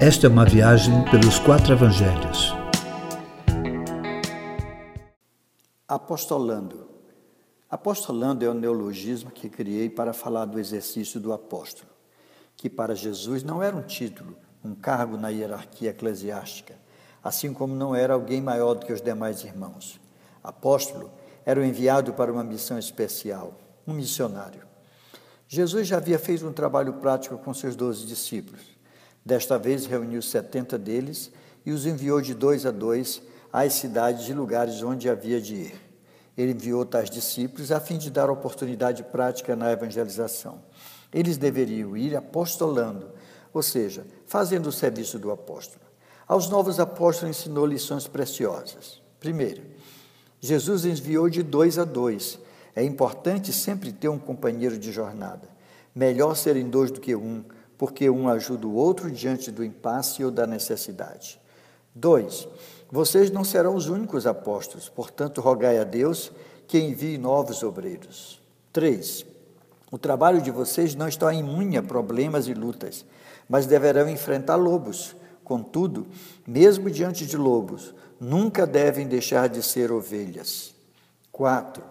Esta é uma viagem pelos quatro evangelhos. Apostolando. Apostolando é o neologismo que criei para falar do exercício do apóstolo, que para Jesus não era um título, um cargo na hierarquia eclesiástica, assim como não era alguém maior do que os demais irmãos. Apóstolo era o enviado para uma missão especial, um missionário. Jesus já havia feito um trabalho prático com seus doze discípulos. Desta vez reuniu setenta deles e os enviou de dois a dois às cidades e lugares onde havia de ir. Ele enviou tais discípulos a fim de dar oportunidade prática na evangelização. Eles deveriam ir apostolando, ou seja, fazendo o serviço do apóstolo. Aos novos apóstolos ensinou lições preciosas. Primeiro, Jesus enviou de dois a dois é importante sempre ter um companheiro de jornada. Melhor serem dois do que um, porque um ajuda o outro diante do impasse ou da necessidade. Dois, vocês não serão os únicos apóstolos, portanto, rogai a Deus que envie novos obreiros. Três, o trabalho de vocês não está imune a problemas e lutas, mas deverão enfrentar lobos. Contudo, mesmo diante de lobos, nunca devem deixar de ser ovelhas. Quatro,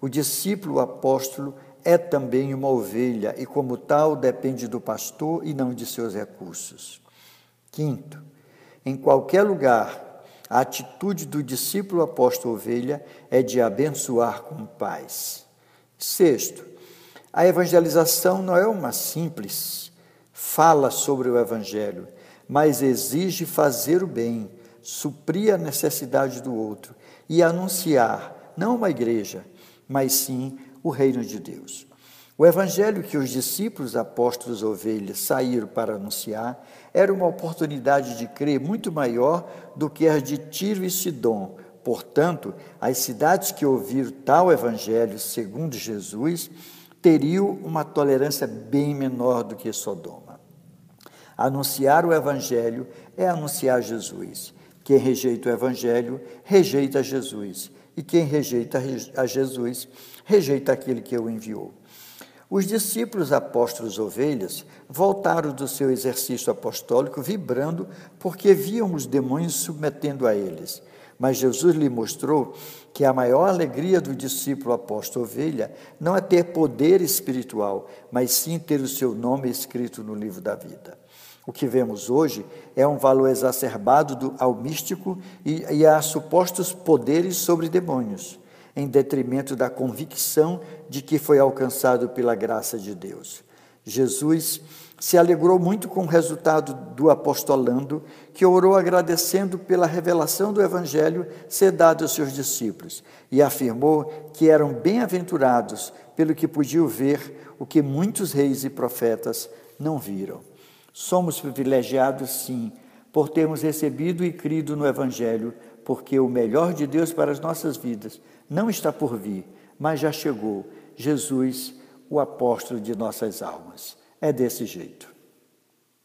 o discípulo apóstolo é também uma ovelha e, como tal, depende do pastor e não de seus recursos. Quinto, em qualquer lugar, a atitude do discípulo apóstolo ovelha é de abençoar com paz. Sexto, a evangelização não é uma simples fala sobre o evangelho, mas exige fazer o bem, suprir a necessidade do outro e anunciar, não uma igreja, mas sim o reino de Deus. O evangelho que os discípulos, apóstolos, ovelhas saíram para anunciar era uma oportunidade de crer muito maior do que as de Tiro e Sidom. Portanto, as cidades que ouviram tal evangelho, segundo Jesus, teriam uma tolerância bem menor do que Sodoma. Anunciar o evangelho é anunciar Jesus. Quem rejeita o evangelho, rejeita Jesus e quem rejeita a Jesus, rejeita aquele que o enviou. Os discípulos apóstolos ovelhas voltaram do seu exercício apostólico vibrando porque viam os demônios submetendo a eles. Mas Jesus lhe mostrou que a maior alegria do discípulo apóstolo ovelha não é ter poder espiritual, mas sim ter o seu nome escrito no livro da vida. O que vemos hoje é um valor exacerbado do, ao místico e, e a supostos poderes sobre demônios, em detrimento da convicção de que foi alcançado pela graça de Deus. Jesus se alegrou muito com o resultado do apostolando, que orou agradecendo pela revelação do Evangelho ser dado aos seus discípulos, e afirmou que eram bem-aventurados pelo que podiam ver o que muitos reis e profetas não viram. Somos privilegiados, sim, por termos recebido e crido no Evangelho, porque o melhor de Deus para as nossas vidas não está por vir, mas já chegou. Jesus, o apóstolo de nossas almas. É desse jeito.